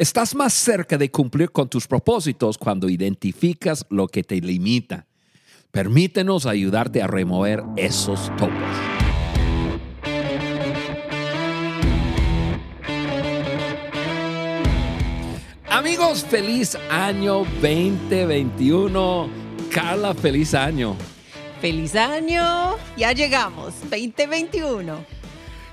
Estás más cerca de cumplir con tus propósitos cuando identificas lo que te limita. Permítenos ayudarte a remover esos topos. Amigos, feliz año 2021. Carla, feliz año. Feliz año. Ya llegamos, 2021.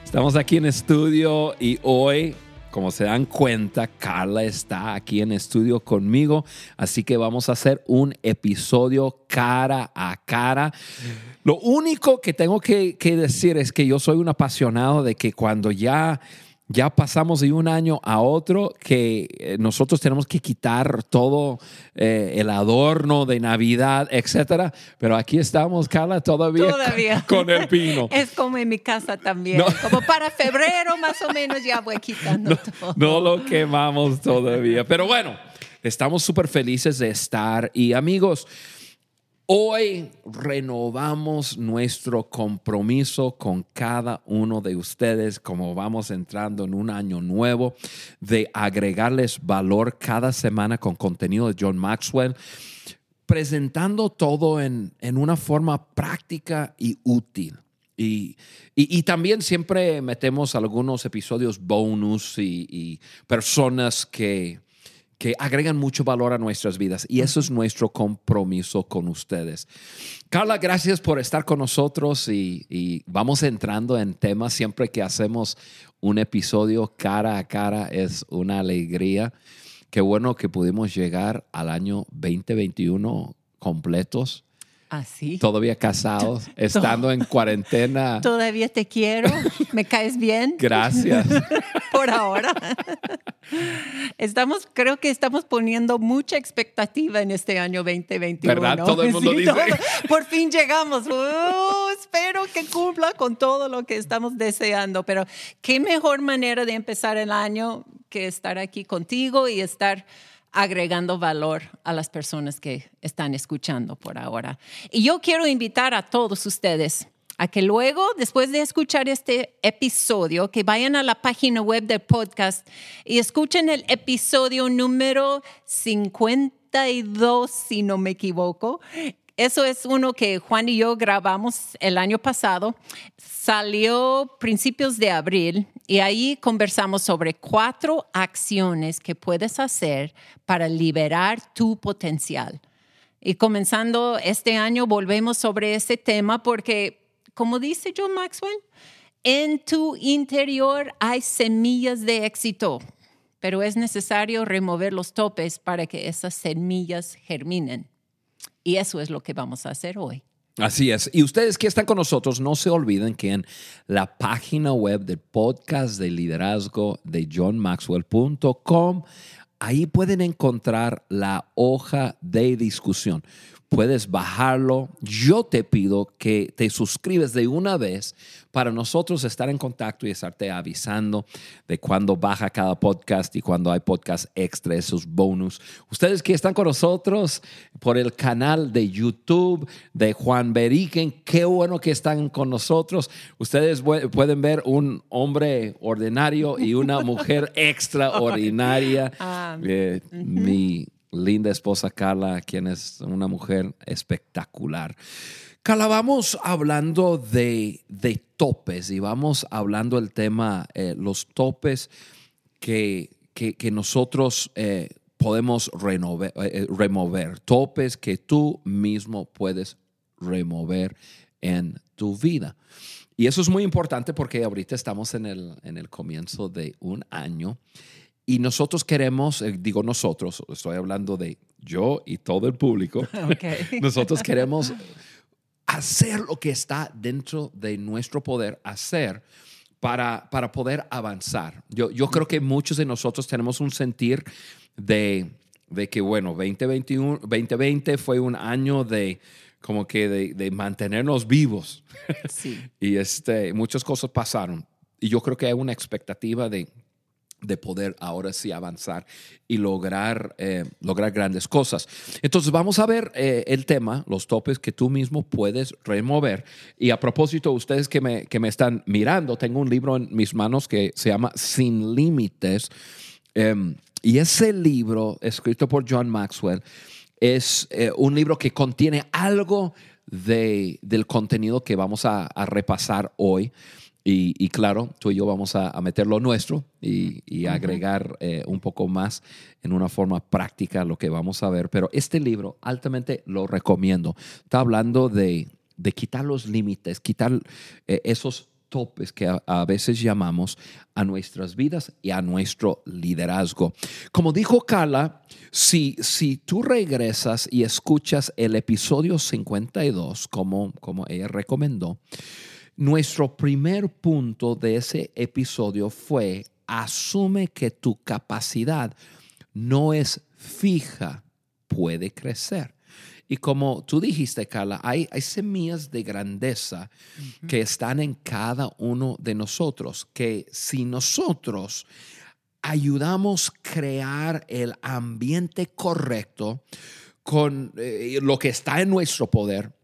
Estamos aquí en estudio y hoy como se dan cuenta, Carla está aquí en estudio conmigo, así que vamos a hacer un episodio cara a cara. Lo único que tengo que, decir es que yo soy un apasionado de que cuando ya ya pasamos de un año a otro que eh, nosotros tenemos que quitar todo eh, el adorno de Navidad, etcétera. Pero aquí estamos, Carla, todavía, Con, el pino. Es como en mi casa también. Como para febrero más o menos ya voy quitando todo. No lo quemamos todavía. Pero bueno, estamos súper felices de estar. Y amigos, Hoy renovamos nuestro compromiso con cada uno de ustedes, como vamos entrando en un año nuevo, de agregarles valor cada semana con contenido de John Maxwell, presentando todo en, una forma práctica y útil. Y, también siempre metemos algunos episodios bonus y personas que que agregan mucho valor a nuestras vidas y eso es nuestro compromiso con ustedes. Carla, gracias por estar con nosotros y, vamos entrando en temas siempre que hacemos un episodio cara a cara es una alegría. Qué bueno que pudimos llegar al año 2021 completos. Así. ¿Ah, Todavía casados, estando en cuarentena. Todavía te quiero, me caes bien. Gracias. Por ahora. Estamos, creo que estamos poniendo mucha expectativa en este año 2021. ¿Verdad? Todo el mundo dice. por fin llegamos. Uh, espero que cumpla con todo lo que estamos deseando. Pero qué mejor manera de empezar el año que estar aquí contigo y estar agregando valor a las personas que están escuchando por ahora. Y yo quiero invitar a todos ustedes a que luego, después de escuchar este episodio, que vayan a la página web del podcast y escuchen el episodio número 52, si no me equivoco. Eso es uno que Juan y yo grabamos el año pasado. Salió principios de abril y ahí conversamos sobre cuatro acciones que puedes hacer para liberar tu potencial. Y comenzando este año volvemos sobre ese tema porque como dice John Maxwell, en tu interior hay semillas de éxito, pero es necesario remover los topes para que esas semillas germinen. Y eso es lo que vamos a hacer hoy. Así es. Y ustedes que están con nosotros, no se olviden que en la página web del podcast de liderazgo de johnmaxwell.com, ahí pueden encontrar la hoja de discusión puedes bajarlo. Yo te pido que te suscribes de una vez para nosotros estar en contacto y estarte avisando de cuando baja cada podcast y cuando hay podcast extra, esos bonus. Ustedes que están con nosotros por el canal de YouTube de Juan Beriken, qué bueno que están con nosotros. Ustedes pueden ver un hombre ordinario y una mujer extraordinaria. Ah, eh, mi linda esposa Carla, quien es una mujer espectacular. Carla, vamos hablando de, topes y vamos hablando del tema, eh, los topes que, que, nosotros eh, podemos eh, remover, topes que tú mismo puedes remover en tu vida. Y eso es muy importante porque ahorita estamos en el, en el comienzo de un año y nosotros queremos, eh, digo nosotros, estoy hablando de yo y todo el público, nosotros queremos hacer lo que está dentro de nuestro poder hacer para, para poder avanzar. Yo, yo creo que muchos de nosotros tenemos un sentir de, de que, bueno, 2021, 2020 fue un año de como que de, de mantenernos vivos. Sí. y este, muchas cosas pasaron. Y yo creo que hay una expectativa de de poder ahora sí avanzar y lograr, eh, lograr grandes cosas. Entonces vamos a ver eh, el tema, los topes que tú mismo puedes remover. Y a propósito, ustedes que me, que me están mirando, tengo un libro en mis manos que se llama Sin Límites. Em, Y ese libro, escrito por John Maxwell, es eh, un libro que contiene algo de, del contenido que vamos a, repasar hoy. Y, claro, tú y yo vamos a, meter lo nuestro y, agregar eh, un poco más en una forma práctica lo que vamos a ver. Pero este libro altamente lo recomiendo. Está hablando de, de quitar los límites, quitar eh, esos topes que a, veces llamamos a nuestras vidas y a nuestro liderazgo. Como dijo Carla, si, si tú regresas y escuchas el episodio 52, como, como ella recomendó, nuestro primer punto de ese episodio fue, asume que tu capacidad no es fija, puede crecer. Y como tú dijiste, Carla, hay, hay semillas de grandeza que están en cada uno de nosotros, que si nosotros ayudamos a crear el ambiente correcto con eh, lo que está en nuestro poder,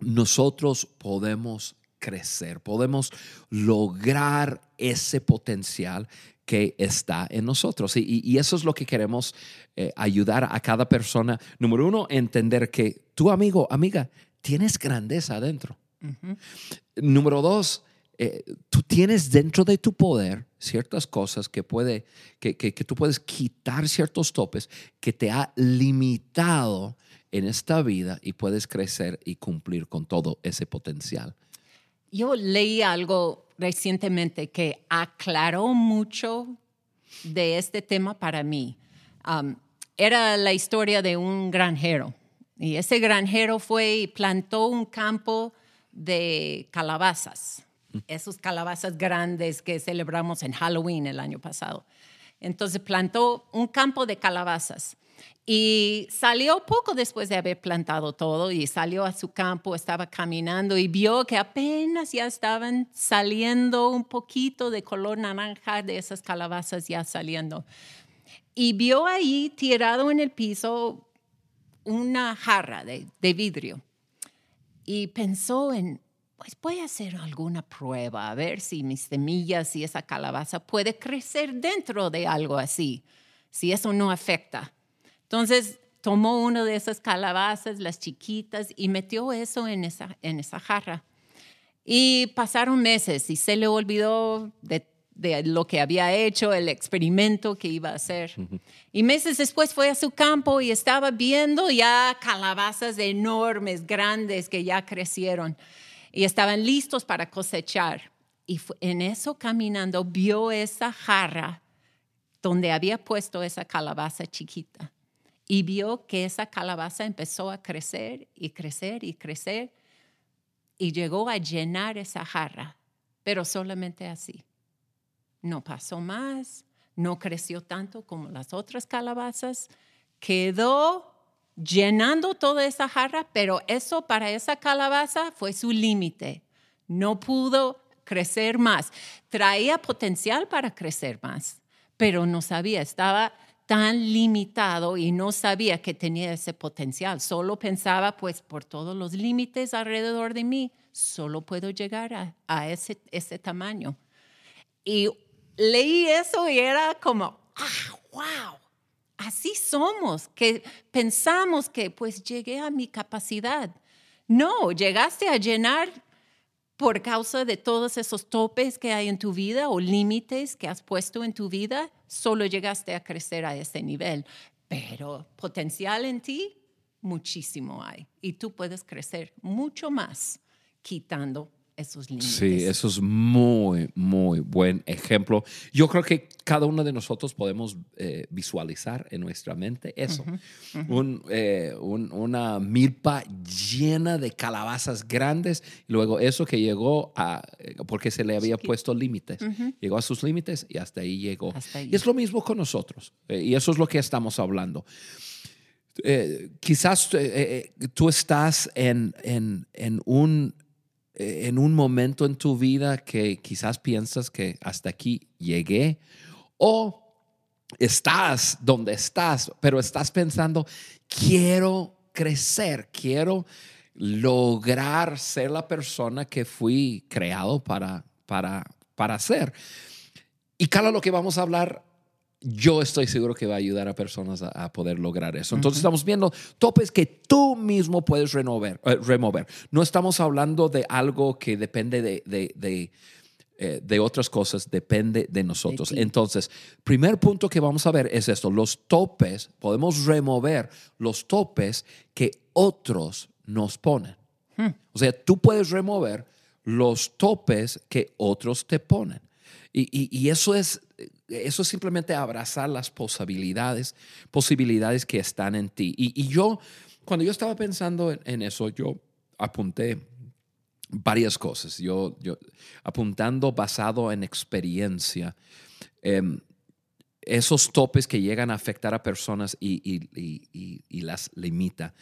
nosotros podemos crecer, podemos lograr ese potencial que está en nosotros. Y, eso es lo que queremos eh, ayudar a cada persona. Número uno, entender que tu amigo, amiga, tienes grandeza adentro. Número dos, eh, tú tienes dentro de tu poder ciertas cosas que, puede, que, que, tú puedes quitar ciertos topes que te ha limitado en esta vida y puedes crecer y cumplir con todo ese potencial. Yo leí algo recientemente que aclaró mucho de este tema para mí. Um, era la historia de un granjero. Y ese granjero fue y plantó un campo de calabazas, esos calabazas grandes que celebramos en Halloween el año pasado. Entonces plantó un campo de calabazas. Y salió poco después de haber plantado todo y salió a su campo, estaba caminando y vio que apenas ya estaban saliendo un poquito de color naranja de esas calabazas ya saliendo. Y vio ahí tirado en el piso una jarra de, vidrio. Y pensó en, pues voy a hacer alguna prueba, a ver si mis semillas y esa calabaza puede crecer dentro de algo así, si eso no afecta. Entonces tomó una de esas calabazas, las chiquitas, y metió eso en esa, en esa jarra. Y pasaron meses y se le olvidó de, lo que había hecho, el experimento que iba a hacer. Y meses después fue a su campo y estaba viendo ya calabazas enormes, grandes, que ya crecieron y estaban listos para cosechar. Y en eso caminando vio esa jarra donde había puesto esa calabaza chiquita y vio que esa calabaza empezó a crecer y crecer y crecer y llegó a llenar esa jarra, pero solamente así. No pasó más, no creció tanto como las otras calabazas, quedó llenando toda esa jarra, pero eso para esa calabaza fue su límite. No pudo crecer más. Traía potencial para crecer más, pero no sabía, estaba tan limitado y no sabía que tenía ese potencial. Solo pensaba, pues por todos los límites alrededor de mí, solo puedo llegar a, ese, ese tamaño. Y leí eso y era como, ah, wow, así somos, que pensamos que pues llegué a mi capacidad. No, llegaste a llenar por causa de todos esos topes que hay en tu vida o límites que has puesto en tu vida, solo llegaste a crecer a ese nivel. Pero potencial en ti, muchísimo hay. Y tú puedes crecer mucho más quitando esos límites. Sí, eso es muy, muy buen ejemplo. Yo creo que cada uno de nosotros podemos eh, visualizar en nuestra mente eso. Eh, una milpa llena de calabazas grandes y luego eso que llegó a, eh, porque se le había puesto límites, llegó a sus límites y hasta ahí llegó. Y es lo mismo con nosotros. y eso es lo que estamos hablando. quizás tú estás en, en, en un en un momento en tu vida que quizás piensas que hasta aquí llegué o estás donde estás, pero estás pensando, quiero crecer, quiero lograr ser la persona que fui creado para, para, para ser. Y cada lo que vamos a hablar yo estoy seguro que va a ayudar a personas a, poder lograr eso. Entonces estamos viendo topes que tú mismo puedes remover. Eh, remover. No estamos hablando de algo que depende de, de, eh, de, otras cosas, depende de nosotros. Entonces, primer punto que vamos a ver es esto, los topes, podemos remover los topes que otros nos ponen. Hmm. O sea, tú puedes remover los topes que otros te ponen. Y, eso es eso es simplemente abrazar las posibilidades, posibilidades que están en ti. Y, yo, cuando yo estaba pensando en, eso, yo apunté varias cosas. Yo, yo apuntando basado en experiencia, em, esos topes que llegan a afectar a personas y, y las limita.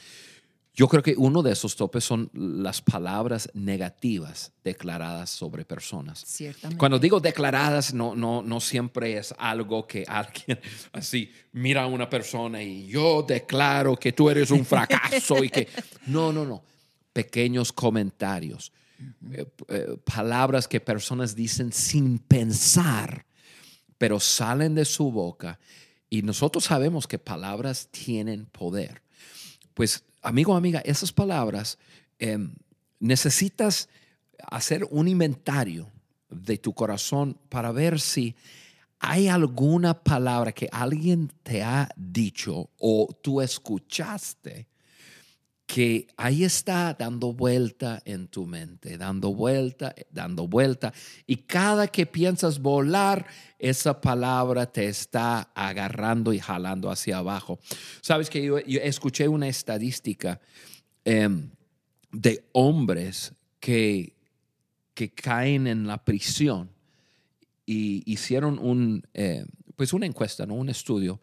Yo creo que uno de esos topes son las palabras negativas declaradas sobre personas. Ciertamente. Cuando digo declaradas, no, no, no siempre es algo que alguien así mira a una persona y yo declaro que tú eres un fracaso y que... No, no, no. Pequeños comentarios, eh, eh, palabras que personas dicen sin pensar, pero salen de su boca y nosotros sabemos que palabras tienen poder. Pues amigo, amiga, esas palabras em, necesitas hacer un inventario de tu corazón para ver si hay alguna palabra que alguien te ha dicho o tú escuchaste que ahí está dando vuelta en tu mente, dando vuelta, dando vuelta. Y cada que piensas volar, esa palabra te está agarrando y jalando hacia abajo. Sabes que yo, escuché una estadística em, de hombres que, que caen en la prisión y hicieron un, eh, pues una encuesta, ¿no? un estudio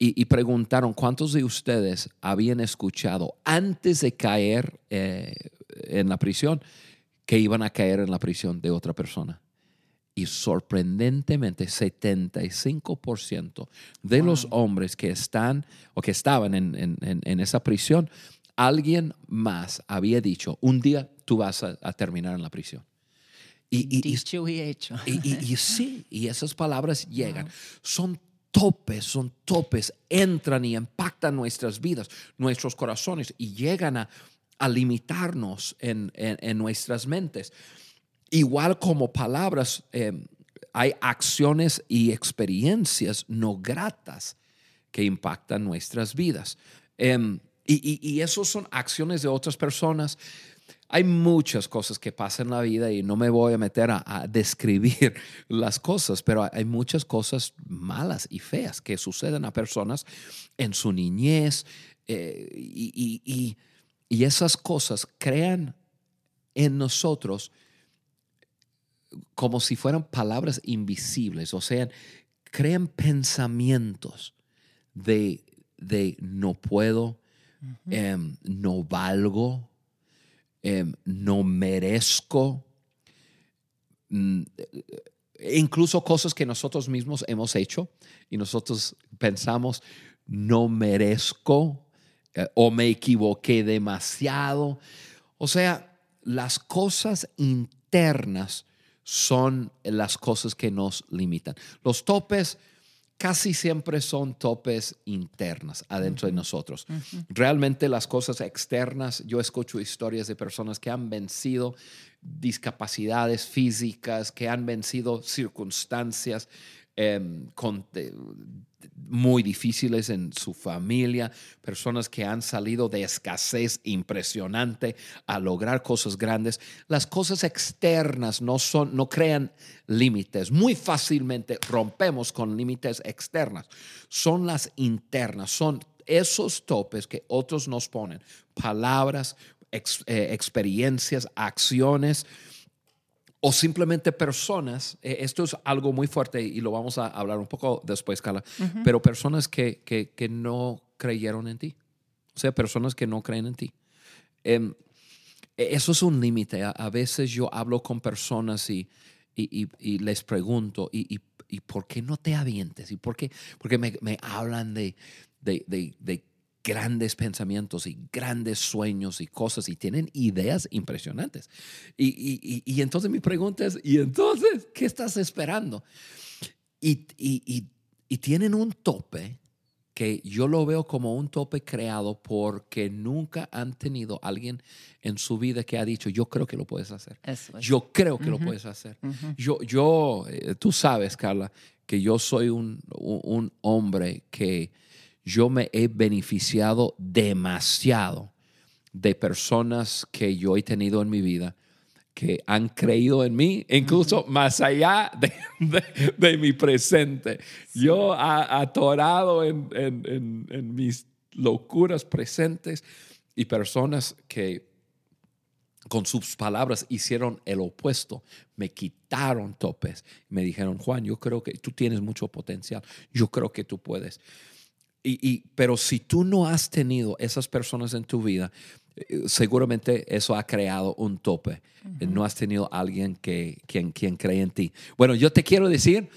y, preguntaron cuántos de ustedes habían escuchado antes de caer eh, en la prisión que iban a caer en la prisión de otra persona. Y sorprendentemente, 75% de los hombres que están o que estaban en, esa prisión, alguien más había dicho, un día tú vas a, terminar en la prisión. Y, Dicho y hecho. Y, sí, y esas palabras llegan. Son topes, son topes, entran y impactan nuestras vidas, nuestros corazones y llegan a, limitarnos en, nuestras mentes. Igual como palabras, em, hay acciones y experiencias no gratas que impactan nuestras vidas. Em, y, y, esos son acciones de otras personas hay muchas cosas que pasan en la vida y no me voy a meter a, describir las cosas, pero hay muchas cosas malas y feas que suceden a personas en su niñez eh, y, esas cosas crean en nosotros como si fueran palabras invisibles, o sea, crean pensamientos de, no puedo, em, no valgo, Em, no merezco, mm, incluso cosas que nosotros mismos hemos hecho y nosotros pensamos, no merezco eh, o me equivoqué demasiado. O sea, las cosas internas son las cosas que nos limitan. Los topes casi siempre son topes internas adentro de nosotros. Realmente las cosas externas, yo escucho historias de personas que han vencido discapacidades físicas, que han vencido circunstancias Em, muy difíciles en su familia, personas que han salido de escasez impresionante a lograr cosas grandes. Las cosas externas no son, no crean límites. Muy fácilmente rompemos con límites externas. Son las internas, son esos topes que otros nos ponen, palabras, eh, experiencias, acciones o simplemente personas, eh, esto es algo muy fuerte y lo vamos a hablar un poco después, Carla, pero personas que, que, no creyeron en ti, o sea, personas que no creen en ti. Em, e, eso es un límite. A, veces yo hablo con personas y, y, y, les pregunto, ¿y, ¿y, por qué no te avientes? ¿Y por qué? Porque me, me hablan de, de, de, de grandes pensamientos y grandes sueños y cosas y tienen ideas impresionantes. Y, entonces mi pregunta es, ¿y entonces qué estás esperando? Y, y tienen un tope que yo lo veo como un tope creado porque nunca han tenido alguien en su vida que ha dicho, yo creo que lo puedes hacer. Es. Yo creo que lo puedes hacer. Yo, yo eh, tú sabes, Carla, que yo soy un- un hombre que yo me he beneficiado demasiado de personas que yo he tenido en mi vida que han creído en mí, incluso más allá de, de- de mi presente. Yo a- atorado en, en- en- en mis locuras presentes y personas que con sus palabras hicieron el opuesto, me quitaron topes, me dijeron, Juan, yo creo que tú tienes mucho potencial, yo creo que tú puedes. Y, y- pero si tú no has tenido esas personas en tu vida, eh, seguramente eso ha creado un tope. Eh, No has tenido alguien que, quien, quien cree en ti. Bueno, yo te quiero decir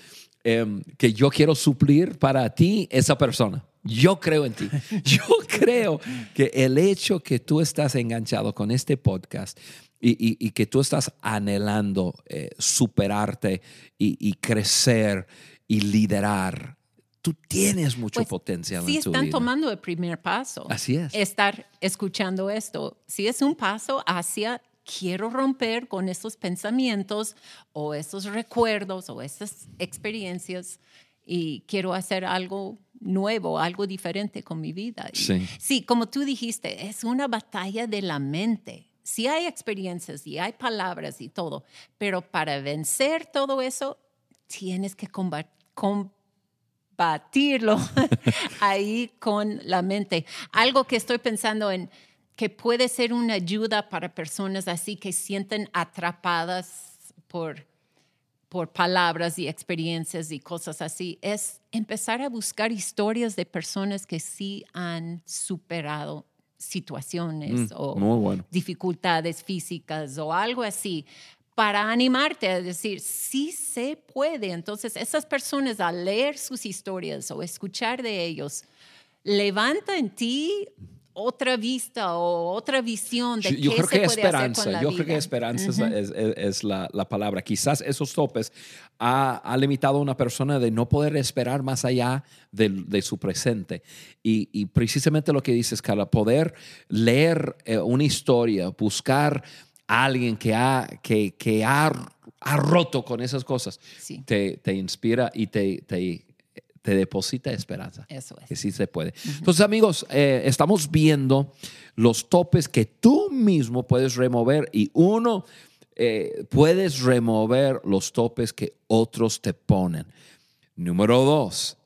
em, que yo quiero suplir para ti esa persona. Yo creo en ti. Yo creo que el hecho que tú estás enganchado con este podcast y, y- y que tú estás anhelando eh, superarte y, y crecer y liderar, tú tienes mucho Pues, potencial Sí en tu están vida. tomando el primer paso. Así es. Estar escuchando esto. Si es un paso hacia quiero romper con esos pensamientos o esos recuerdos o esas experiencias y quiero hacer algo nuevo, algo diferente con mi vida. Sí. sí, como tú dijiste, es una batalla de la mente. Sí hay experiencias y hay palabras y todo, pero para vencer todo eso tienes que comba- combatirlo ahí con la mente. Algo que estoy pensando en que puede ser una ayuda para personas así que sienten atrapadas por, por palabras y experiencias y cosas así, es empezar a buscar historias de personas que sí han superado situaciones Mm, o bueno. dificultades físicas o algo así para animarte a decir, sí se puede. Entonces, esas personas al leer sus historias o escuchar de ellos, levanta en ti otra vista o otra visión de Yo, qué creo se que puede hacer esperanza, con la yo vida. creo que esperanza es la- es, es- es la, la palabra. Quizás esos topes ha, ha limitado a una persona de no poder esperar más allá del- de, su presente. Y, y precisamente lo que dices, Carla, poder leer eh, una historia, buscar a alguien que ha, que, que ha, ha roto con esas cosas, Sí. te, te inspira y te, te, te deposita esperanza Eso es. que sí se puede. Entonces, amigos, eh, estamos viendo los topes que tú mismo puedes remover y uno, eh, puedes remover los topes que otros te ponen. Número dos,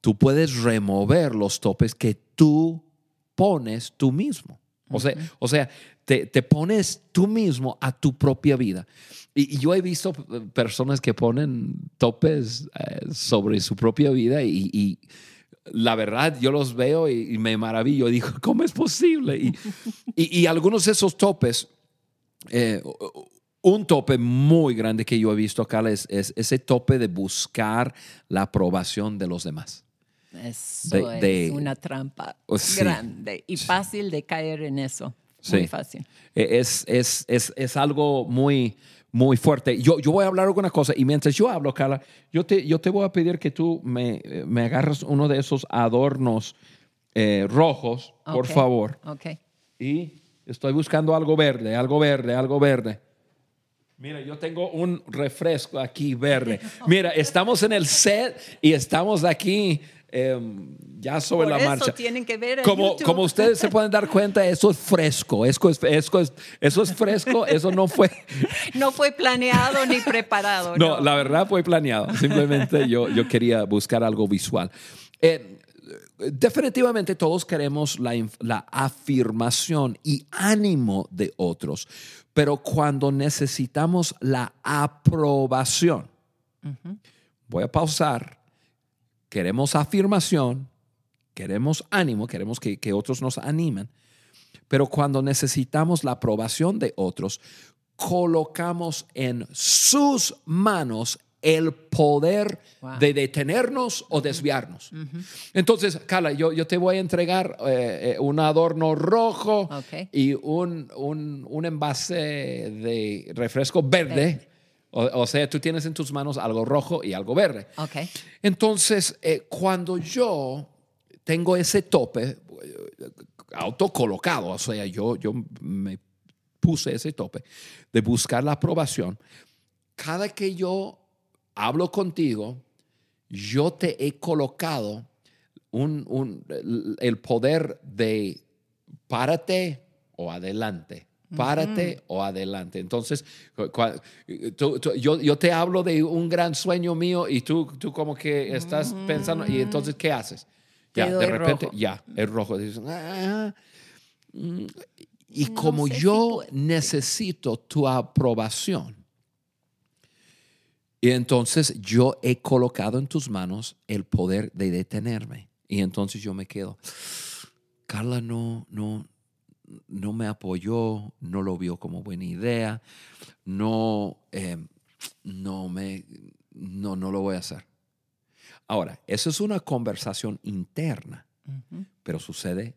tú puedes remover los topes que tú pones tú mismo. O sea, o sea te, te pones tú mismo a tu propia vida. Y, y yo he visto eh, personas que ponen topes eh, sobre su propia vida y, y la verdad yo los veo y, y me maravillo. Digo, ¿cómo es posible? Y, y- y algunos de esos topes, eh, un tope muy grande que yo he visto acá es, es ese tope de buscar la aprobación de los demás. Eso De- es una trampa Oh, sí. grande y fácil de caer en eso. Sí. Muy fácil. Eh, Es, es, es, es algo muy, muy fuerte. Yo, yo voy a hablar alguna cosa y mientras yo hablo, Carla, yo te, yo te voy a pedir que tú me, me agarres uno de esos adornos eh, rojos, por favor. Ok. Y estoy buscando algo verde, algo verde, algo verde. Mira, yo tengo un refresco aquí verde. Mira, estamos en el set y estamos aquí em, ya sobre Por la eso marcha. tienen que ver como, YouTube. como ustedes se pueden dar cuenta, eso es fresco. Eso es, eso es, eso es fresco. Eso no fue. No fue planeado ni preparado. No, No, la verdad fue planeado. Simplemente yo, yo quería buscar algo visual. Eh, definitivamente todos queremos la, la afirmación y ánimo de otros, pero cuando necesitamos la aprobación, voy a pausar, queremos afirmación, queremos ánimo, queremos que, que otros nos animen, pero cuando necesitamos la aprobación de otros, colocamos en sus manos el poder Wow. de detenernos o desviarnos. Entonces, Carla, yo, yo te voy a entregar eh, eh, un adorno rojo y un, un, un envase de refresco verde. Verde. O, o sea, tú tienes en tus manos algo rojo y algo verde. Ok. Entonces, eh, cuando yo tengo ese tope eh, autocolocado, o sea, yo, yo me puse ese tope de buscar la aprobación, cada que yo hablo contigo, yo te he colocado un, el poder de párate o adelante. Párate o adelante. Entonces, tú- tú- yo, yo te hablo de un gran sueño mío y tú, tú como que estás pensando, y entonces, ¿qué haces? Te Ya, de repente, rojo. ya, es rojo. Dices, "Ah, mm". y No como si yo necesito tu aprobación, y entonces yo he colocado en tus manos el poder de detenerme. Y entonces yo me quedo. Carla no, no, no me apoyó, no lo vio como buena idea, no, eh, no me, no, no lo voy a hacer. Ahora, eso es una conversación interna, pero sucede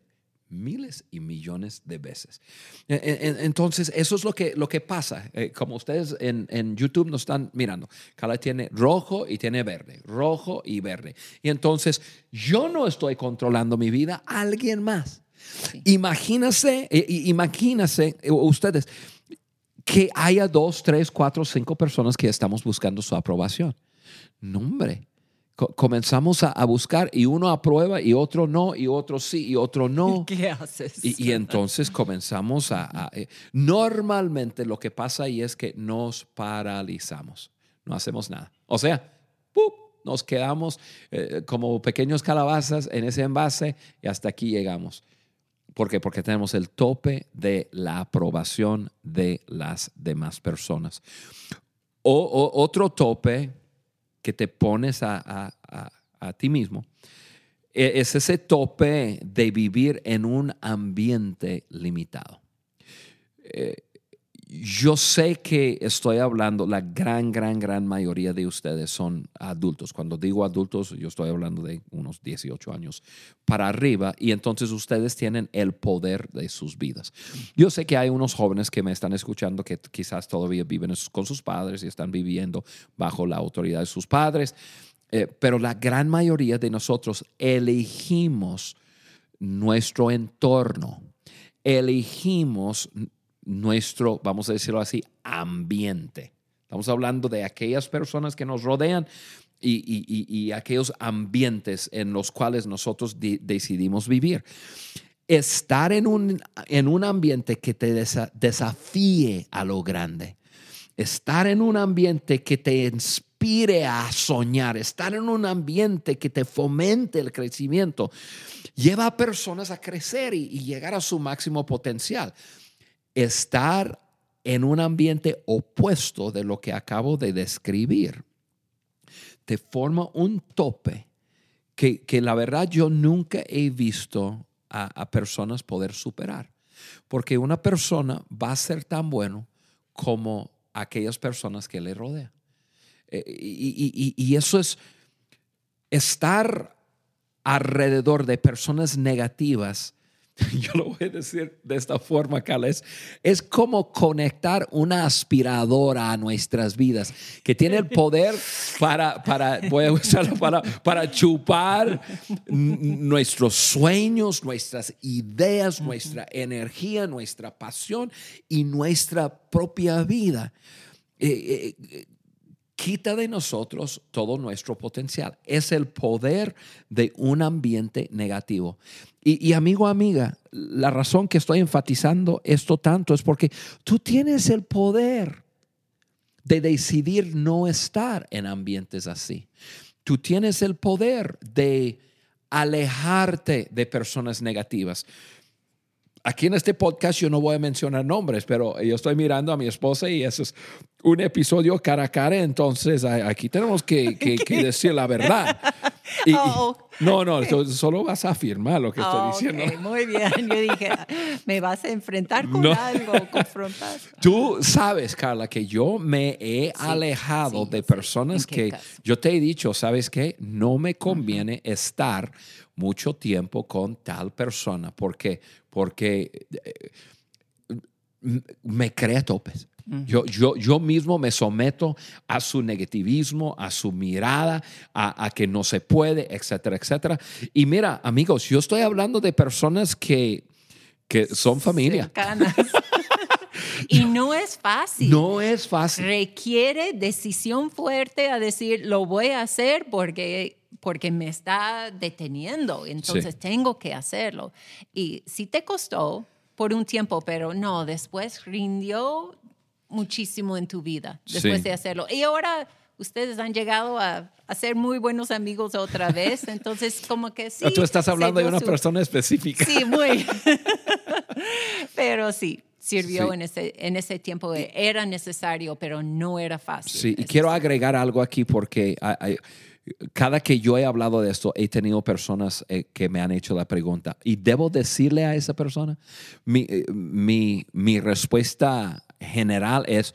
miles y millones de veces. E- e- Entonces, eso es lo que, lo que pasa. Eh, como ustedes en, en YouTube nos están mirando, Carla tiene rojo y tiene verde, rojo y verde. Y entonces, yo no estoy controlando mi vida, alguien más. Imagínense, eh, imagínense eh, ustedes que haya dos, tres, cuatro, cinco personas que estamos buscando su aprobación. No, hombre. Co- comenzamos a, a buscar y uno aprueba y otro no, y otro sí y otro no. ¿Qué haces? Y, y entonces comenzamos a, a- eh, Normalmente lo que pasa ahí es que nos paralizamos, no hacemos nada. O sea, ¡pup! nos quedamos eh, como pequeños calabazas en ese envase y hasta aquí llegamos. ¿Por qué? Porque tenemos el tope de la aprobación de las demás personas. O, otro tope que te pones a, a- a- a ti mismo e- es ese tope de vivir en un ambiente limitado. Eh, yo sé que estoy hablando, la gran, gran, gran mayoría de ustedes son adultos. Cuando digo adultos, yo estoy hablando de unos 18 años para arriba y entonces ustedes tienen el poder de sus vidas. Yo sé que hay unos jóvenes que me están escuchando que quizás todavía viven con sus padres y están viviendo bajo la autoridad de sus padres, eh, pero la gran mayoría de nosotros elegimos nuestro entorno, elegimos nuestro, vamos a decirlo así, ambiente. Estamos hablando de aquellas personas que nos rodean y, y- y- aquellos ambientes en los cuales nosotros di- decidimos vivir. Estar en un, en un ambiente que te desa- desafíe a lo grande, estar en un ambiente que te inspire a soñar, estar en un ambiente que te fomente el crecimiento, lleva a personas a crecer y llegar a su máximo potencial. Estar en un ambiente opuesto de lo que acabo de describir te forma un tope que, que la verdad yo nunca he visto a, personas poder superar. Porque una persona va a ser tan bueno como aquellas personas que le rodean. Eh, y- y- y eso es estar alrededor de personas negativas. Yo lo voy a decir de esta forma, Carla, es, como conectar una aspiradora a nuestras vidas, que tiene el poder para, para voy a usarlo para, para chupar nuestros sueños, nuestras ideas, nuestra energía, nuestra pasión y nuestra propia vida. Eh, eh, quita de nosotros todo nuestro potencial. Es el poder de un ambiente negativo. Y, y, amigo, amiga, la razón que estoy enfatizando esto tanto es porque tú tienes el poder de decidir no estar en ambientes así. Tú tienes el poder de alejarte de personas negativas. Aquí en este podcast yo no voy a mencionar nombres, pero yo estoy mirando a mi esposa y eso es un episodio cara a cara, entonces aquí tenemos que, que- que decir la verdad. Y- y- Oh. no, no, so- solo vas a afirmar lo que estoy diciendo. muy bien. Yo dije, me vas a enfrentar con No. algo, confrontar. Tú sabes, Carla, que yo me he alejado sí, de personas ¿En qué que caso? yo te he dicho, ¿sabes qué? No me conviene estar mucho tiempo con tal persona. ¿Por qué? Porque eh, me crea topes. Yo, yo, yo mismo me someto a su negativismo, a su mirada, a, a que no se puede, etcétera, etcétera. Y mira, amigos, yo estoy hablando de personas que, que son familia. Cercanas. y no es fácil. No es fácil. Requiere decisión fuerte a decir, lo voy a hacer porque, porque me está deteniendo, entonces Sí. tengo que hacerlo. Y sí te costó por un tiempo, pero no, después rindió muchísimo en tu vida después Sí. de hacerlo. Y ahora ustedes han llegado a, a ser muy buenos amigos otra vez, entonces como que sí. Tú estás hablando de una su- persona específica. Sí, muy. pero sí, sirvió Sí. en, ese, en ese tiempo. Era necesario, pero no era fácil. Sí, y quiero agregar algo aquí porque hay- hay- cada que yo he hablado de esto, he tenido personas eh, que me han hecho la pregunta, ¿y debo decirle a esa persona? Mi, eh, mi, mi respuesta general es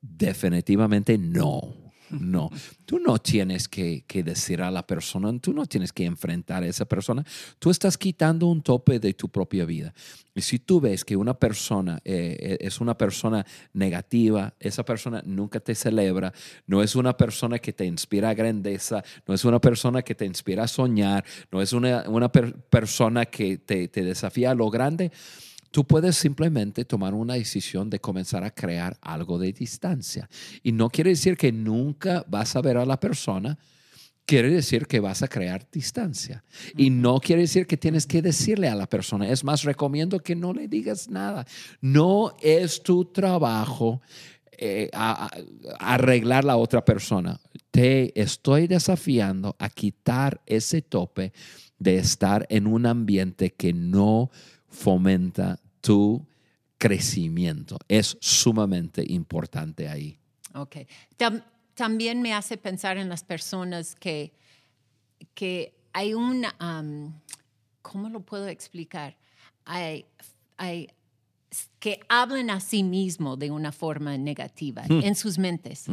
definitivamente no. No, tú no tienes que, que decir a la persona, tú no tienes que enfrentar a esa persona, tú estás quitando un tope de tu propia vida. Y si tú ves que una persona eh, es una persona negativa, esa persona nunca te celebra, no es una persona que te inspira grandeza, no es una persona que te inspira a soñar, no es una, una per- persona que te, te desafía a lo grande, tú puedes simplemente tomar una decisión de comenzar a crear algo de distancia. Y no quiere decir que nunca vas a ver a la persona, quiere decir que vas a crear distancia. Y no quiere decir que tienes que decirle a la persona. Es más, recomiendo que no le digas nada. No es tu trabajo eh, a- a- arreglar la otra persona. Te estoy desafiando a quitar ese tope de estar en un ambiente que no fomenta tu crecimiento. Es sumamente importante ahí. Ok. Tam- también me hace pensar en las personas que, que hay un, ¿cómo lo puedo explicar? Hay, hay que hablan a sí mismo de una forma negativa en sus mentes.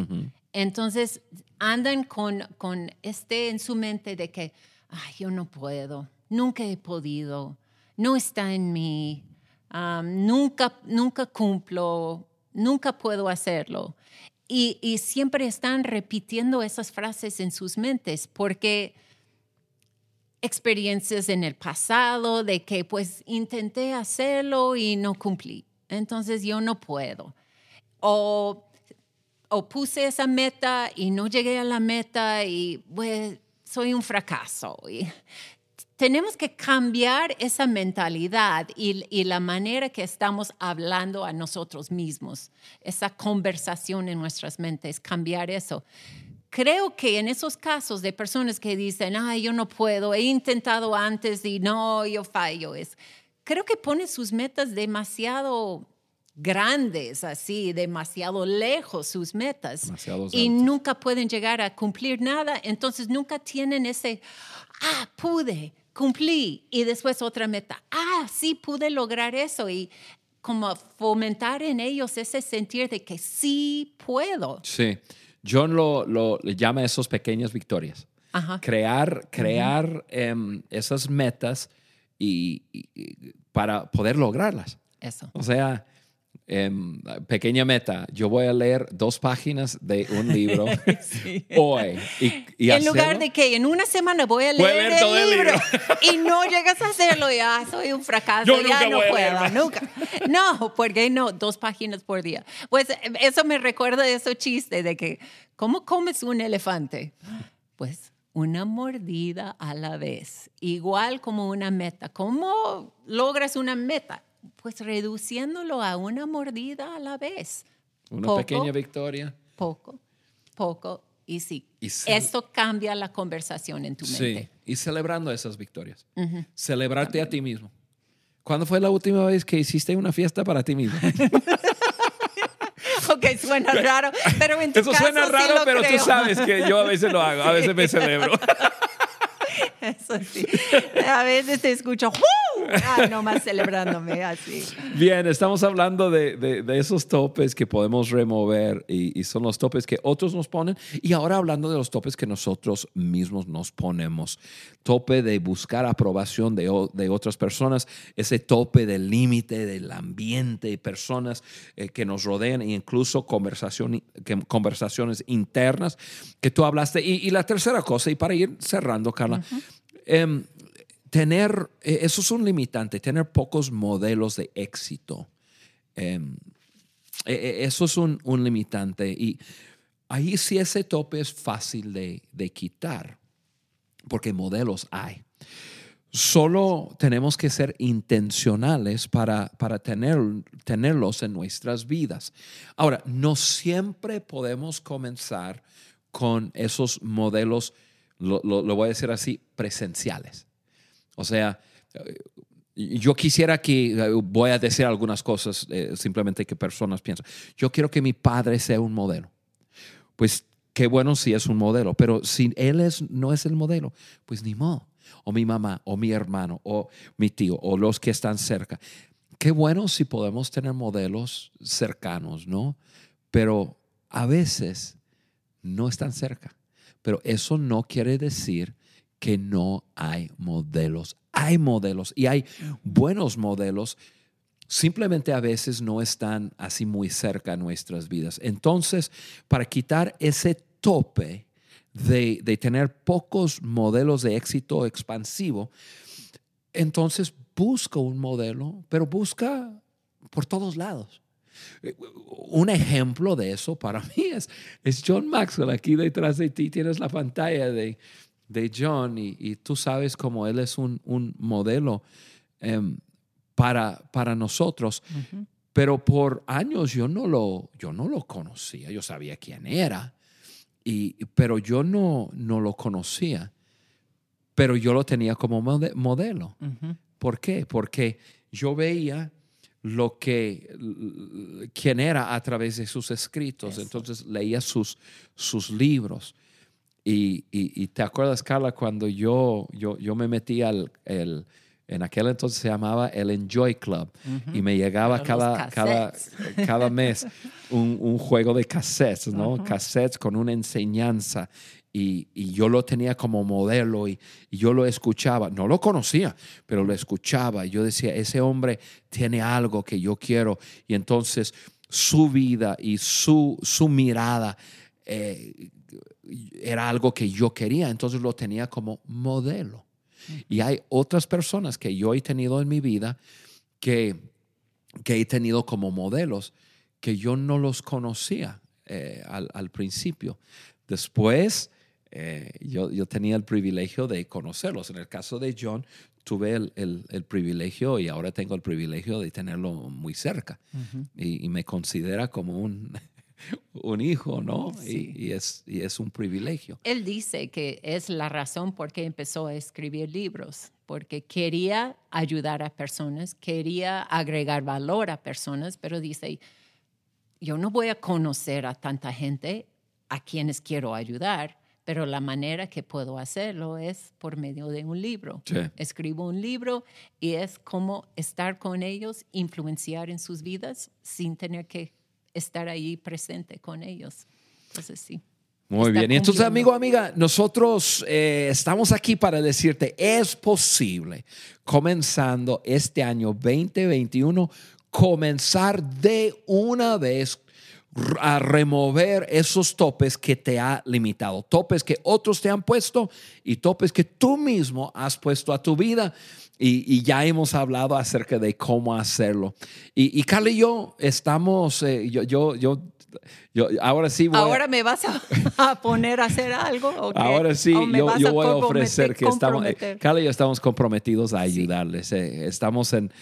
Entonces andan con, con este en su mente de que, ay, yo no puedo, nunca he podido, no está en mí, nunca, nunca cumplo, nunca puedo hacerlo. Y, siempre están repitiendo esas frases en sus mentes porque experiencias en el pasado de que pues intenté hacerlo y no cumplí. Entonces yo no puedo. O, o puse esa meta y no llegué a la meta y pues soy un fracaso. Tenemos que cambiar esa mentalidad y, y la manera que estamos hablando a nosotros mismos, esa conversación en nuestras mentes, cambiar eso creo que en esos casos de personas que dicen, ay, yo no puedo, he intentado antes y no, yo fallo, es, creo que ponen sus metas demasiado grandes, así, demasiado lejos sus metas. Demasiados y altos. nunca pueden llegar a cumplir nada, entonces nunca tienen ese, ah, pude, cumplí, y después otra meta, ah, sí, pude lograr eso, y como fomentar en ellos ese sentir de que sí puedo. Sí. John lo, lo le llama a esos pequeñas victorias. Ajá. Crear, crear em, esas metas y, y- y para poder lograrlas. Eso. O sea, em, pequeña meta. Yo voy a leer dos páginas de un libro hoy. Y, y en lugar de que en una semana voy a leer, leer el el libro, y no llegas a hacerlo, ya soy un fracaso, Yo ya nunca no puedo, nunca. No, porque no, dos páginas por día. Pues eso me recuerda de ese chiste de que, ¿cómo comes un elefante? Pues una mordida a la vez, igual como una meta. ¿Cómo logras una meta? Pues reduciéndolo a una mordida a la vez. Una Poco, pequeña victoria. poco, poco y sí. Y Esto cambia la conversación en tu Sí. mente. Y celebrando esas victorias. Celebrarte a ti mismo. ¿Cuándo fue la última vez que hiciste una fiesta para ti mismo? Ok, suena raro, pero en tu Eso caso suena sí raro, lo pero creo. tú sabes que yo a veces lo hago, a veces me celebro. Eso sí. A veces te escucho, ¡Uh! Ah, nomás celebrándome así. Bien, estamos hablando de, de, esos topes que podemos remover y, son los topes que otros nos ponen. Y ahora hablando de los topes que nosotros mismos nos ponemos. Tope de buscar aprobación de, de otras personas, ese tope del límite del ambiente, personas eh, que nos rodean e incluso conversación, que, conversaciones internas que tú hablaste. Y, la tercera cosa, y para ir cerrando, Carla, eh, eso es un limitante, tener pocos modelos de éxito. Em, e, e, eso es un, limitante. Y ahí sí ese tope es fácil de, quitar, porque modelos hay. Solo tenemos que ser intencionales para, para tener, tenerlos en nuestras vidas. Ahora, no siempre podemos comenzar con esos modelos, lo voy a decir así, presenciales. O sea, yo quisiera que, eh, voy a decir algunas cosas eh, simplemente que personas piensan. Yo quiero que mi padre sea un modelo. Pues qué bueno si es un modelo, pero si él es, no es el modelo, pues ni modo. O mi mamá, o mi hermano, o mi tío, o los que están cerca. Qué bueno si podemos tener modelos cercanos, ¿no? Pero a veces no están cerca. Pero eso no quiere decir que no hay modelos. Hay modelos y hay buenos modelos. Simplemente a veces no están así muy cerca de nuestras vidas. Entonces, para quitar ese tope de, de tener pocos modelos de éxito expansivo, entonces busca un modelo, pero busca por todos lados. Un ejemplo de eso para mí es, es John Maxwell. Aquí detrás de ti tienes la pantalla de, de John y, tú sabes cómo él es un, modelo em, para, para nosotros. Pero por años yo no, lo, yo no lo conocía, yo sabía quién era, y, pero yo no, no lo conocía, pero yo lo tenía como modelo. ¿Por qué? Porque yo veía lo que quién era a través de sus escritos, entonces leía sus, sus libros. Y, te acuerdas, Carla, cuando yo, yo, yo me metí al, el, en aquel entonces se llamaba el Enjoy Club y me llegaba cada, cada, cada mes un, un, juego de cassettes, ¿no? Cassettes con una enseñanza y, y, yo lo tenía como modelo y, y, yo lo escuchaba. No lo conocía, pero lo escuchaba. Y yo decía, ese hombre tiene algo que yo quiero. Y entonces su vida y su, su mirada eh, era algo que yo quería, entonces lo tenía como modelo. Y hay otras personas que yo he tenido en mi vida que, que he tenido como modelos que yo no los conocía eh, al, principio. Después, eh, yo, yo, tenía el privilegio de conocerlos. En el caso de John, tuve el, el, privilegio y ahora tengo el privilegio de tenerlo muy cerca. y, y, me considera como un, un hijo, ¿no? Y, es, y es un privilegio. Él dice que es la razón por qué empezó a escribir libros, porque quería ayudar a personas, quería agregar valor a personas, pero dice, yo no voy a conocer a tanta gente a quienes quiero ayudar, pero la manera que puedo hacerlo es por medio de un libro. Escribo un libro y es como estar con ellos, influenciar en sus vidas sin tener que estar ahí presente con ellos. Entonces, sí. Muy bien. Y entonces, amigo, amiga, nosotros eh, estamos aquí para decirte, es posible, comenzando este año 2021, comenzar de una vez a remover esos topes que te ha limitado, topes que otros te han puesto y topes que tú mismo has puesto a tu vida. Y, ya hemos hablado acerca de cómo hacerlo. Y, y Carla y yo estamos, eh, yo, yo, yo, yo, ahora sí voy Ahora me vas a, poner a hacer algo. Ahora sí, yo, yo voy a ofrecer que estamos, eh, Carla y yo estamos comprometidos a ayudarles. Eh, estamos en,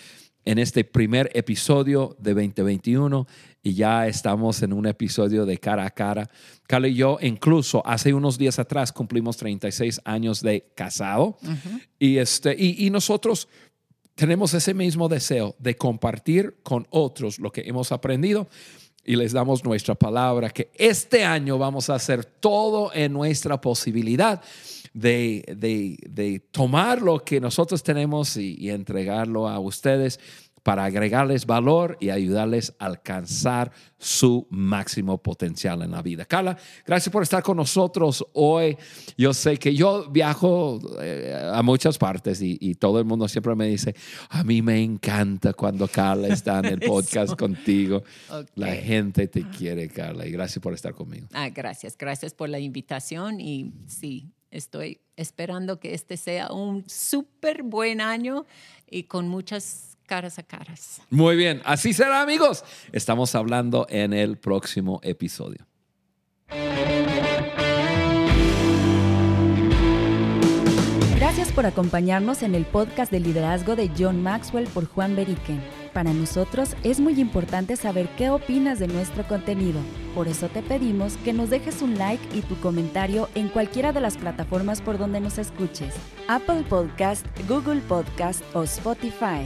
en este primer episodio de 2021 y ya estamos en un episodio de cara a cara. Carla y yo, incluso hace unos días atrás, cumplimos 36 años de casado. Y, este, y, nosotros tenemos ese mismo deseo de compartir con otros lo que hemos aprendido y les damos nuestra palabra que este año vamos a hacer todo en nuestra posibilidad de, de, de tomar lo que nosotros tenemos y, y entregarlo a ustedes para agregarles valor y ayudarles a alcanzar su máximo potencial en la vida. Carla, gracias por estar con nosotros hoy. Yo sé que yo viajo eh, a muchas partes y, y, todo el mundo siempre me dice, a mí me encanta cuando Carla está en el podcast contigo. Okay. La gente te quiere, Carla, y gracias por estar conmigo. Ah, gracias, gracias por la invitación y sí, estoy esperando que este sea un súper buen año y con muchas caras a caras. Muy bien, así será amigos. Estamos hablando en el próximo episodio. Gracias por acompañarnos en el podcast de liderazgo de John Maxwell por Juan Beriken. Para nosotros es muy importante saber qué opinas de nuestro contenido. Por eso te pedimos que nos dejes un like y tu comentario en cualquiera de las plataformas por donde nos escuches. Apple Podcast, Google Podcast o Spotify.